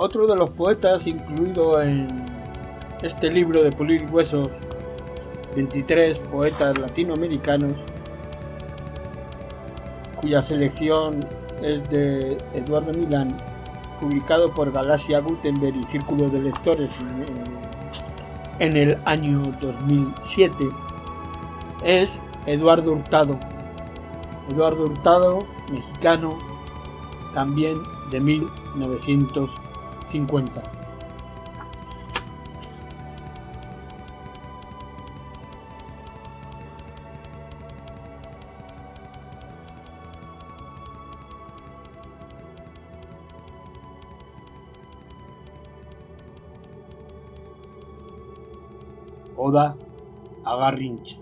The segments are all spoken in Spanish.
Otro de los poetas incluido en este libro de Pulir Huesos, 23 poetas latinoamericanos, cuya selección es de Eduardo Milán, publicado por Galaxia Gutenberg y Círculo de Lectores en, en el año 2007, es Eduardo Hurtado. Eduardo Hurtado, mexicano, también de 1950. Oda a Garrincha.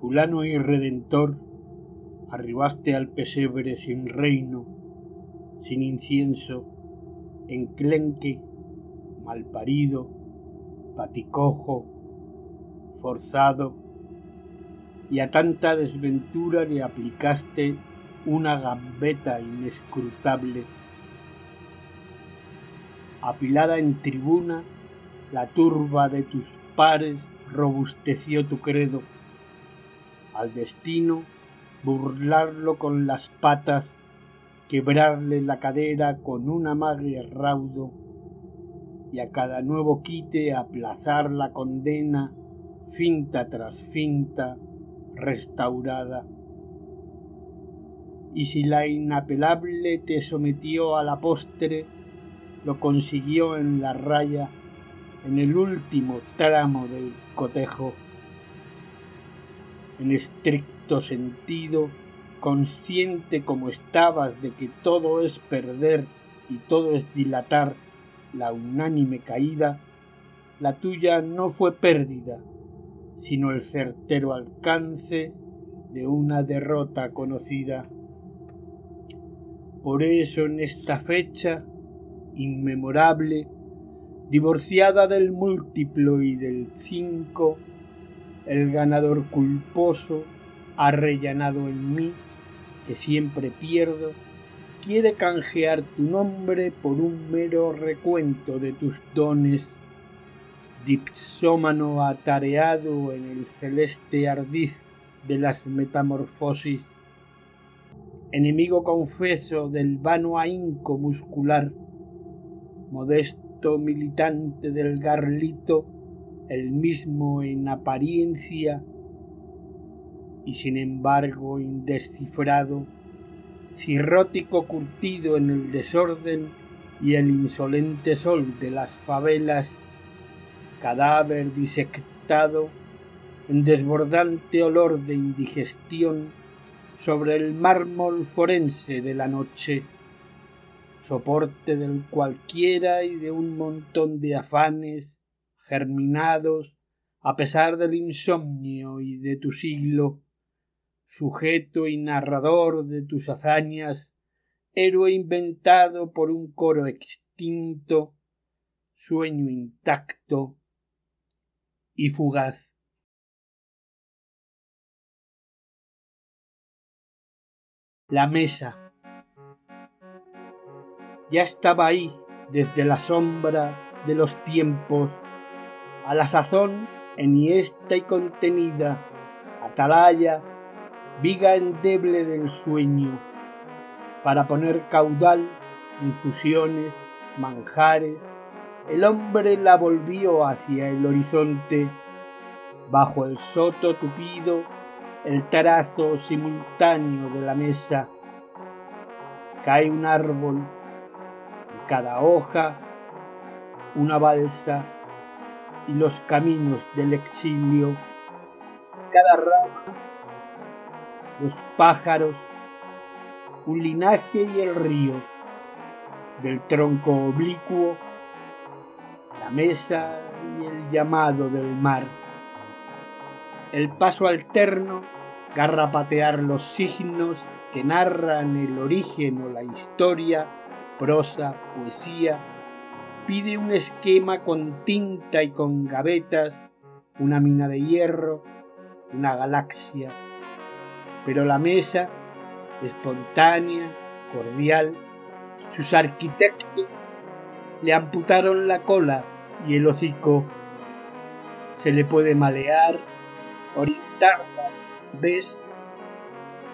Fulano y redentor, arribaste al pesebre sin reino, sin incienso, enclenque, malparido, paticojo, forzado, y a tanta desventura le aplicaste una gambeta inescrutable. Apilada en tribuna, la turba de tus pares robusteció tu credo. Al destino burlarlo con las patas, quebrarle la cadera con un amague raudo y a cada nuevo quite aplazar la condena, finta tras finta, restaurada. Y si la inapelable te sometió a la postre, lo consiguió en la raya, en el último tramo del cotejo. En estricto sentido, consciente como estabas de que todo es perder y todo es dilatar la unánime caída, la tuya no fue pérdida, sino el certero alcance de una derrota conocida. Por eso en esta fecha inmemorable, divorciada del múltiplo y del cinco, el ganador culposo, arrellanado en mí, que siempre pierdo, quiere canjear tu nombre por un mero recuento de tus dones, dipsómano atareado en el celeste ardiz de las metamorfosis, enemigo confeso del vano ahínco muscular, modesto militante del garlito, el mismo en apariencia y sin embargo indescifrado, cirrótico curtido en el desorden y el insolente sol de las favelas, cadáver disectado en desbordante olor de indigestión sobre el mármol forense de la noche soporte del cualquiera y de un montón de afanes germinados a pesar del insomnio y de tu siglo, sujeto y narrador de tus hazañas, héroe inventado por un coro extinto, sueño intacto y fugaz. La mesa ya estaba ahí desde la sombra de los tiempos, a la sazón enhiesta y contenida, atalaya, viga endeble del sueño, para poner caudal, infusiones, manjares, el hombre la volvió hacia el horizonte, bajo el soto tupido, el trazo simultáneo de la mesa. Cae un árbol cada hoja una balsa y los caminos del exilio, cada rama, los pájaros, un linaje y el río, del tronco oblicuo, la mesa y el llamado del mar, el paso alterno, garrapatear los signos que narran el origen o la historia prosa, poesía, pide un esquema con tinta y con gavetas, una mina de hierro, una galaxia, pero la mesa, espontánea, cordial, sus arquitectos le amputaron la cola y el hocico. Se le puede malear, orientarla, ves,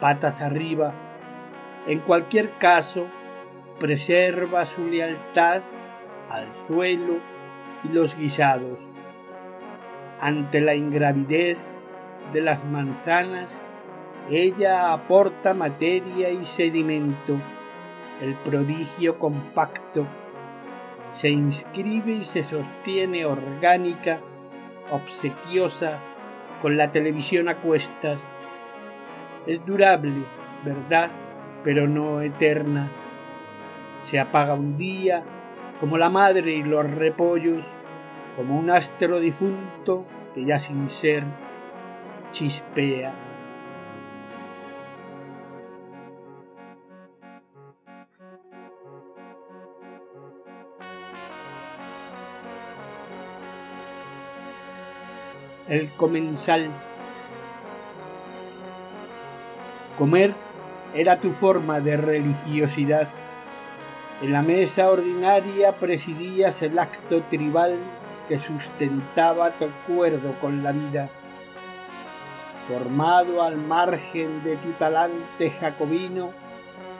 patas arriba. En cualquier caso, preserva su lealtad al suelo y los guisados. Ante la ingravidez de las manzanas, ella aporta materia y sedimento. El prodigio compacto se inscribe y se sostiene orgánica, obsequiosa, con la televisión a cuestas. Es durable, verdad, pero no eterna. Se apaga un día, como la madre y los repollos, como un astro difunto que ya sin ser chispea. El comensal. Comer era tu forma de religiosidad. En la mesa ordinaria presidías el acto tribal que sustentaba tu acuerdo con la vida. Formado al margen de tu talante jacobino,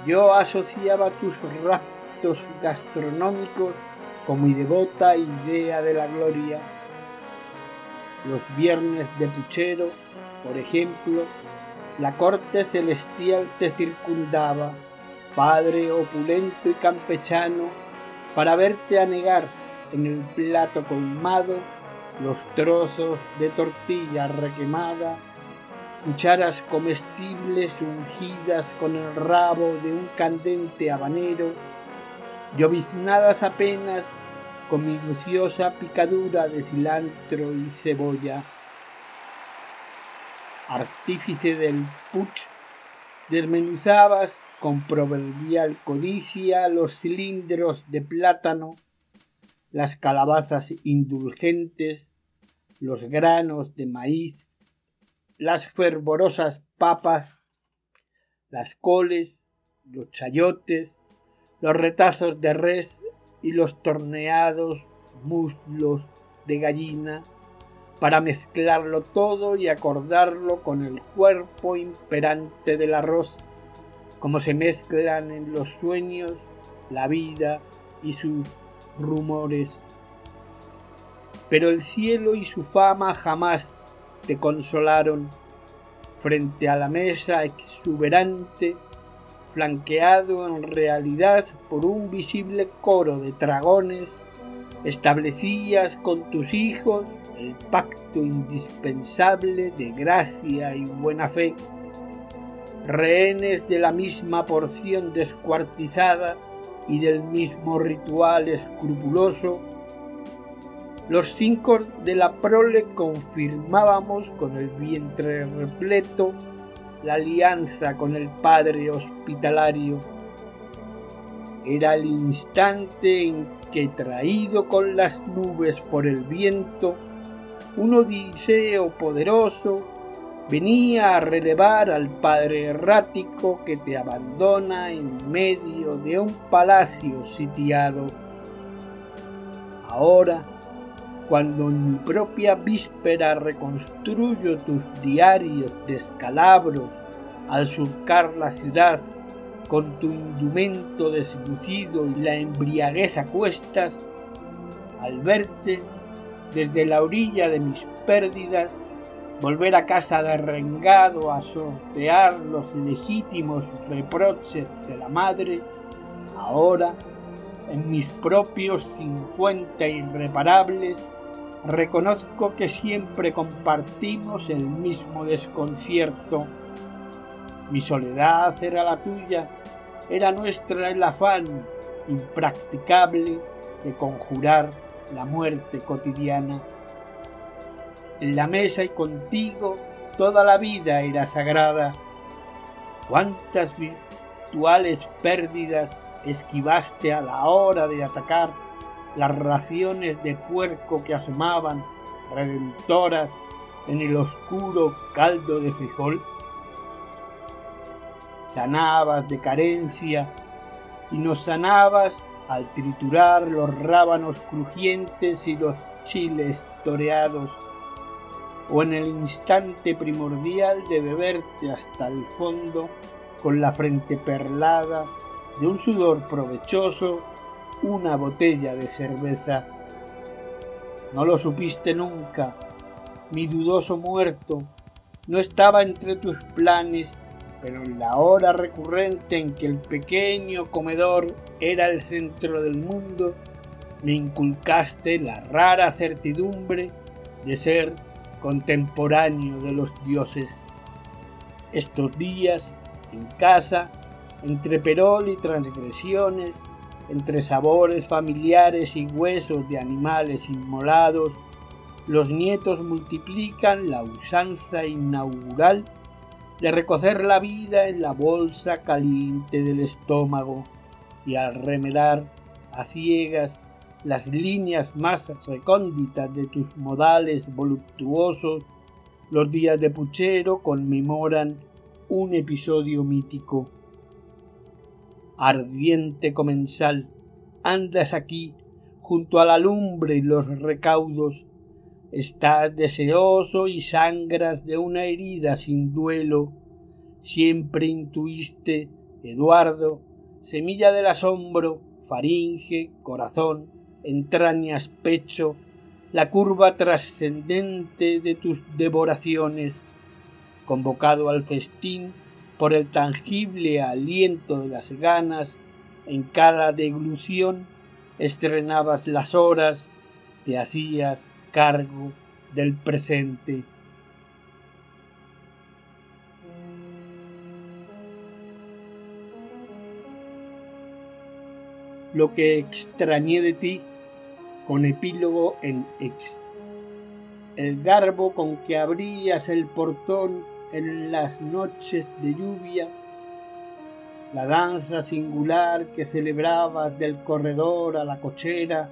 yo asociaba tus raptos gastronómicos con mi devota idea de la gloria los viernes de puchero, por ejemplo, la corte celestial te circundaba, padre opulento y campechano, para verte anegar en el plato colmado los trozos de tortilla requemada, cucharas comestibles ungidas con el rabo de un candente habanero, lloviznadas apenas con minuciosa picadura de cilantro y cebolla. Artífice del puch, desmenuzabas con proverbial codicia los cilindros de plátano, las calabazas indulgentes, los granos de maíz, las fervorosas papas, las coles, los chayotes, los retazos de res y los torneados muslos de gallina para mezclarlo todo y acordarlo con el cuerpo imperante del arroz, como se mezclan en los sueños la vida y sus rumores. Pero el cielo y su fama jamás te consolaron frente a la mesa exuberante flanqueado en realidad por un visible coro de dragones, establecías con tus hijos el pacto indispensable de gracia y buena fe, rehenes de la misma porción descuartizada y del mismo ritual escrupuloso, los cinco de la prole confirmábamos con el vientre repleto la alianza con el Padre hospitalario. Era el instante en que, traído con las nubes por el viento, un odiseo poderoso venía a relevar al Padre errático que te abandona en medio de un palacio sitiado. Ahora, cuando en mi propia víspera reconstruyo tus diarios descalabros al surcar la ciudad con tu indumento deslucido y la embriaguez a cuestas, al verte desde la orilla de mis pérdidas, volver a casa derrengado a sortear los legítimos reproches de la madre, ahora, en mis propios cincuenta irreparables, reconozco que siempre compartimos el mismo desconcierto. Mi soledad era la tuya, era nuestra el afán impracticable de conjurar la muerte cotidiana. En la mesa y contigo toda la vida era sagrada. Cuántas virtuales pérdidas esquivaste a la hora de atacar las raciones de puerco que asomaban redentoras en el oscuro caldo de frijol. Sanabas de carencia y nos sanabas al triturar los rábanos crujientes y los chiles toreados, o en el instante primordial de beberte hasta el fondo con la frente perlada de un sudor provechoso una botella de cerveza. No lo supiste nunca, mi dudoso muerto, no estaba entre tus planes, pero en la hora recurrente en que el pequeño comedor era el centro del mundo, me inculcaste la rara certidumbre de ser contemporáneo de los dioses. Estos días, en casa, entre perol y transgresiones, entre sabores familiares y huesos de animales inmolados, los nietos multiplican la usanza inaugural de recocer la vida en la bolsa caliente del estómago y al remedar a ciegas las líneas más recónditas de tus modales voluptuosos, los días de puchero conmemoran un episodio mítico. Ardiente comensal, andas aquí junto a la lumbre y los recaudos, estás deseoso y sangras de una herida sin duelo, siempre intuiste, Eduardo, semilla del asombro, faringe, corazón, entrañas, pecho, la curva trascendente de tus devoraciones, convocado al festín por el tangible aliento de las ganas, en cada deglución estrenabas las horas, te hacías cargo del presente. Lo que extrañé de ti con epílogo en X. El garbo con que abrías el portón en las noches de lluvia, la danza singular que celebrabas del corredor a la cochera,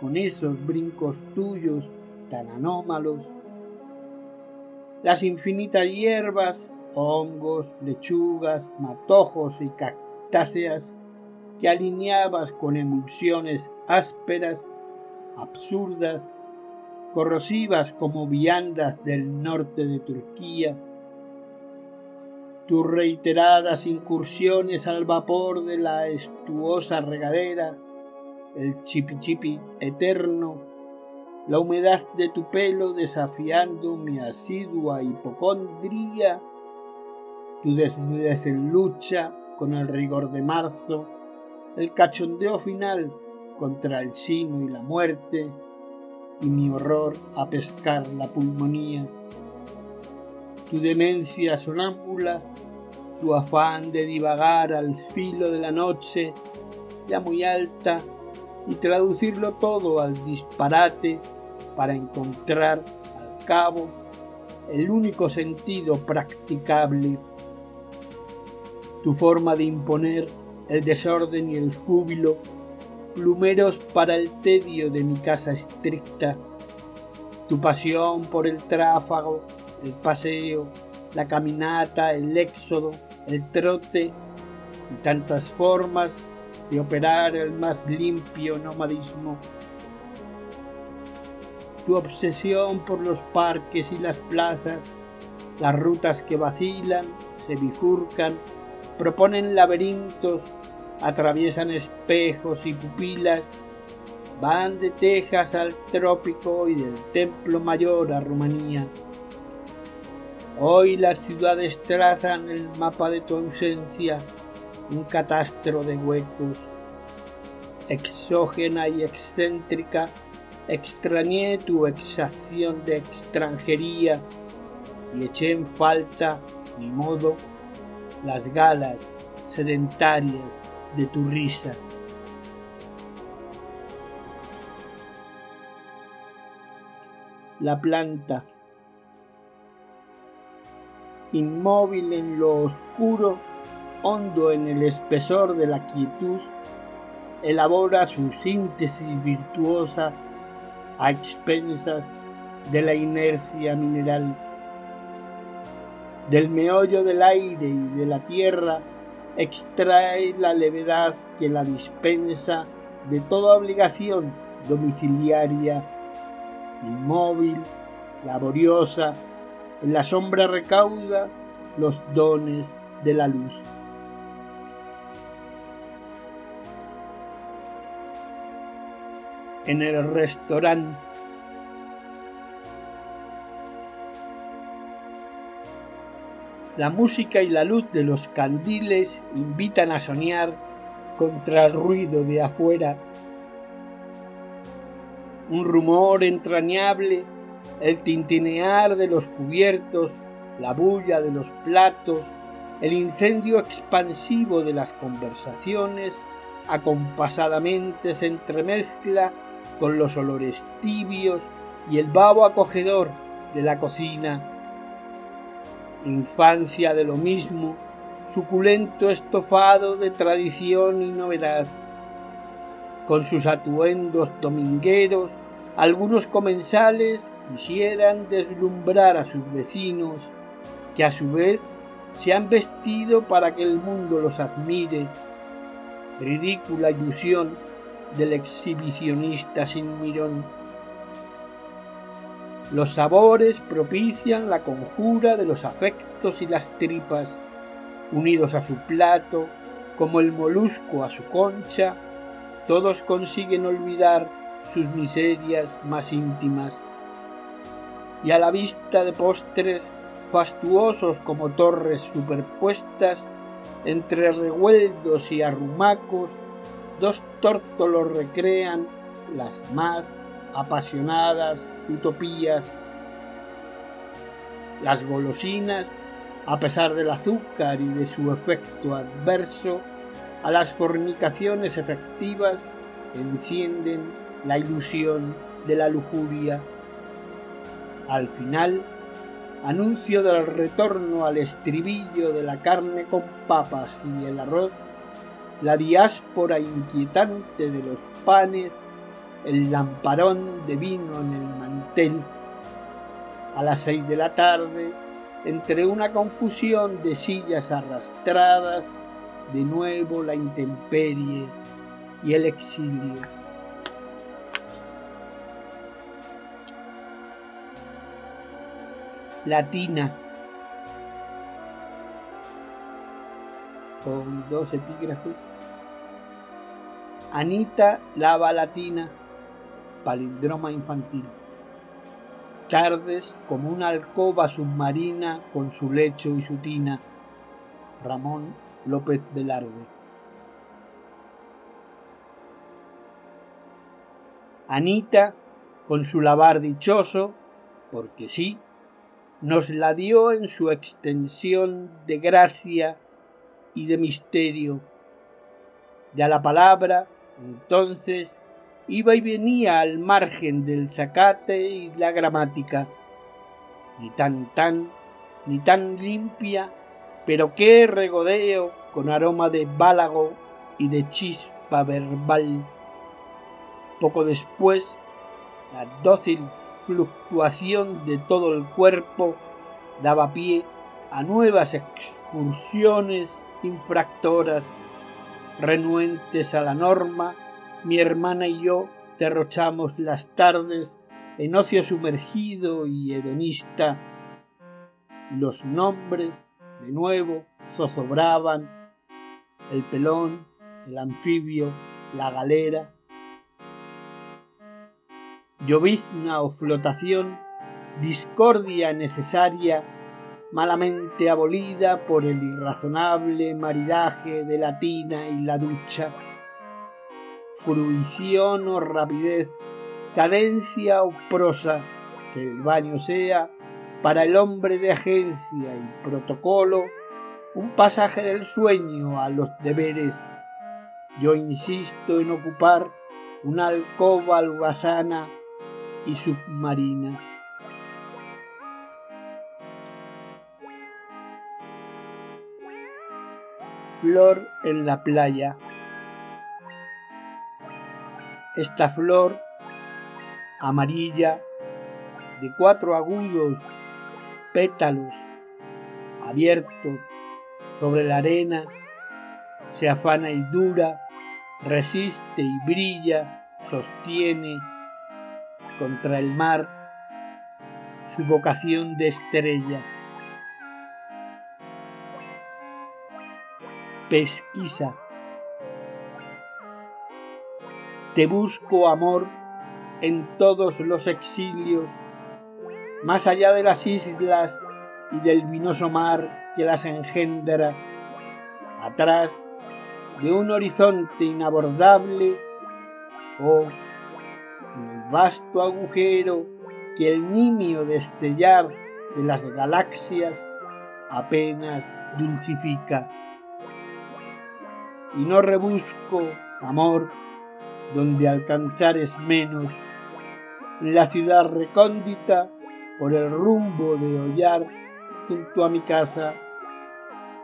con esos brincos tuyos tan anómalos, las infinitas hierbas, hongos, lechugas, matojos y cactáceas que alineabas con emulsiones ásperas absurdas, corrosivas como viandas del norte de Turquía, tus reiteradas incursiones al vapor de la estuosa regadera, el chipi eterno, la humedad de tu pelo desafiando mi asidua hipocondría, tu desnudez en lucha con el rigor de marzo, el cachondeo final contra el sino y la muerte, y mi horror a pescar la pulmonía. Tu demencia sonámbula, tu afán de divagar al filo de la noche, ya muy alta, y traducirlo todo al disparate para encontrar al cabo el único sentido practicable. Tu forma de imponer el desorden y el júbilo plumeros para el tedio de mi casa estricta, tu pasión por el tráfago, el paseo, la caminata, el éxodo, el trote y tantas formas de operar el más limpio nomadismo. Tu obsesión por los parques y las plazas, las rutas que vacilan, se bifurcan, proponen laberintos atraviesan espejos y pupilas, van de Texas al trópico y del Templo Mayor a Rumanía. Hoy las ciudades trazan el mapa de tu ausencia, un catastro de huecos. Exógena y excéntrica, extrañé tu exacción de extranjería y eché en falta, mi modo, las galas sedentarias de tu risa. La planta, inmóvil en lo oscuro, hondo en el espesor de la quietud, elabora su síntesis virtuosa a expensas de la inercia mineral. Del meollo del aire y de la tierra extrae la levedad que la dispensa de toda obligación domiciliaria, inmóvil, laboriosa, en la sombra recauda los dones de la luz. En el restaurante La música y la luz de los candiles invitan a soñar contra el ruido de afuera. Un rumor entrañable, el tintinear de los cubiertos, la bulla de los platos, el incendio expansivo de las conversaciones, acompasadamente se entremezcla con los olores tibios y el babo acogedor de la cocina infancia de lo mismo, suculento estofado de tradición y novedad. Con sus atuendos domingueros, algunos comensales quisieran deslumbrar a sus vecinos, que a su vez se han vestido para que el mundo los admire. Ridícula ilusión del exhibicionista sin mirón. Los sabores propician la conjura de los afectos y las tripas, unidos a su plato, como el molusco a su concha, todos consiguen olvidar sus miserias más íntimas. Y a la vista de postres fastuosos como torres superpuestas, entre revueldos y arrumacos, dos tórtolos recrean las más apasionadas utopías. Las golosinas, a pesar del azúcar y de su efecto adverso, a las fornicaciones efectivas encienden la ilusión de la lujuria. Al final, anuncio del retorno al estribillo de la carne con papas y el arroz, la diáspora inquietante de los panes el lamparón de vino en el mantel. A las seis de la tarde, entre una confusión de sillas arrastradas, de nuevo la intemperie y el exilio. Latina. Con dos epígrafes. Anita lava latina palindroma infantil. Tardes como una alcoba submarina con su lecho y su tina. Ramón López Velarde. Anita, con su lavar dichoso, porque sí, nos la dio en su extensión de gracia y de misterio. Ya la palabra, entonces, iba y venía al margen del zacate y la gramática, ni tan tan, ni tan limpia, pero qué regodeo con aroma de bálago y de chispa verbal. Poco después, la dócil fluctuación de todo el cuerpo daba pie a nuevas excursiones infractoras, renuentes a la norma mi hermana y yo derrochamos las tardes en ocio sumergido y hedonista. Los nombres, de nuevo, zozobraban el pelón, el anfibio, la galera. Llovizna o flotación, discordia necesaria, malamente abolida por el irrazonable maridaje de la tina y la ducha fruición o rapidez, cadencia o prosa, que el baño sea para el hombre de agencia y protocolo un pasaje del sueño a los deberes. Yo insisto en ocupar una alcoba y submarina. Flor en la playa. Esta flor amarilla de cuatro agudos pétalos abiertos sobre la arena se afana y dura, resiste y brilla, sostiene contra el mar su vocación de estrella. Pesquisa. Te busco amor en todos los exilios, más allá de las islas y del vinoso mar que las engendra, atrás de un horizonte inabordable o en el vasto agujero que el nimio destellar de las galaxias apenas dulcifica. Y no rebusco amor donde alcanzar es menos, en la ciudad recóndita por el rumbo de hollar junto a mi casa,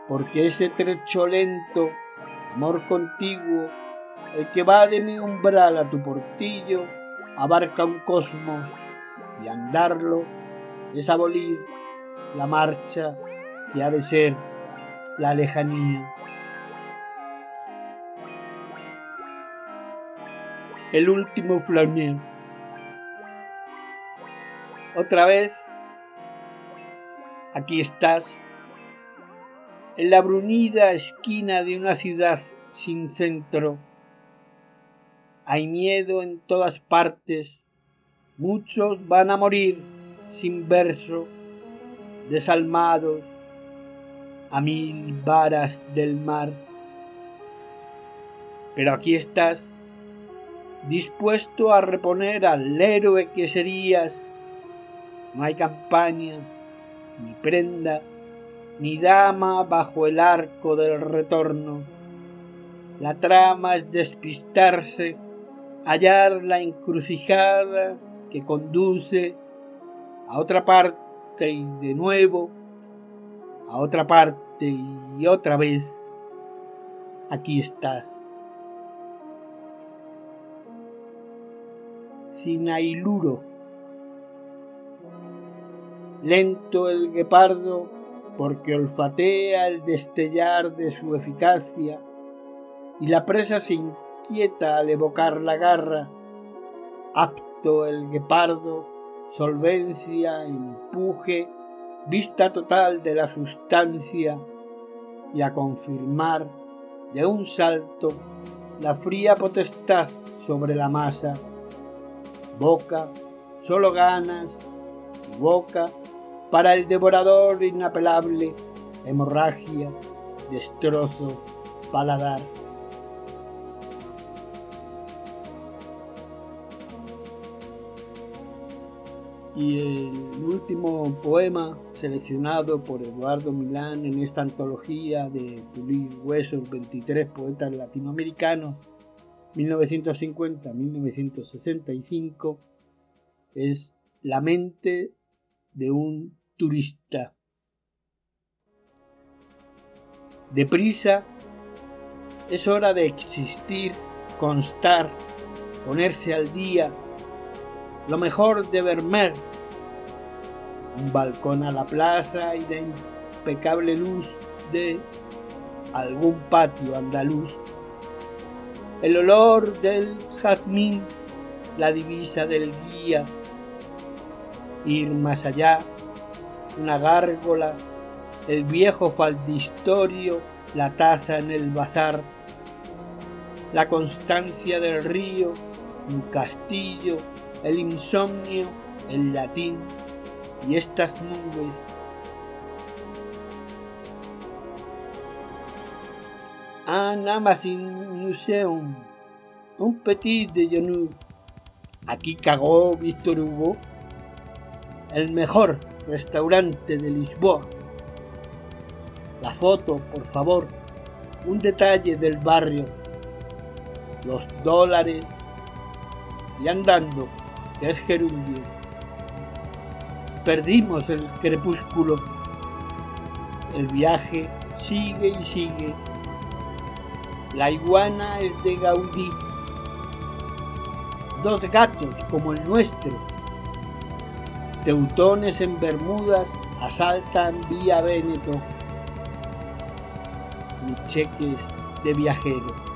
porque ese trecho lento, amor contiguo, el que va de mi umbral a tu portillo, abarca un cosmos y andarlo es abolir la marcha que ha de ser la lejanía. El último flamer. Otra vez, aquí estás, en la brunida esquina de una ciudad sin centro. Hay miedo en todas partes Muchos van a morir sin verso, desalmados a mil varas del mar. Pero aquí estás, dispuesto a reponer al héroe que serías. No hay campaña, ni prenda, ni dama bajo el arco del retorno. La trama es despistarse, hallar la encrucijada que conduce a otra parte y de nuevo, a otra parte y otra vez, aquí estás. Sin ailuro, lento el guepardo porque olfatea el destellar de su eficacia y la presa se inquieta al evocar la garra, apta el guepardo, solvencia, empuje, vista total de la sustancia y a confirmar de un salto la fría potestad sobre la masa. Boca, solo ganas, boca para el devorador inapelable, hemorragia, destrozo, paladar. Y el último poema seleccionado por Eduardo Milán en esta antología de Pulir Huesos, 23 poetas latinoamericanos, 1950-1965, es La mente de un turista. Deprisa, es hora de existir, constar, ponerse al día, lo mejor de Vermeer, un balcón a la plaza y de impecable luz de algún patio andaluz, el olor del jazmín, la divisa del guía, ir más allá, una gárgola, el viejo faldistorio, la taza en el bazar, la constancia del río, un castillo, el insomnio, el latín y estas nubes. Un Amazon Museum, un petit déjeuner. Aquí cagó Víctor Hugo, el mejor restaurante de Lisboa. La foto, por favor, un detalle del barrio, los dólares y andando es gerundio. Perdimos el crepúsculo. El viaje sigue y sigue. La iguana es de Gaudí. Dos gatos como el nuestro. Teutones en Bermudas asaltan vía Véneto. Mis cheques de viajero.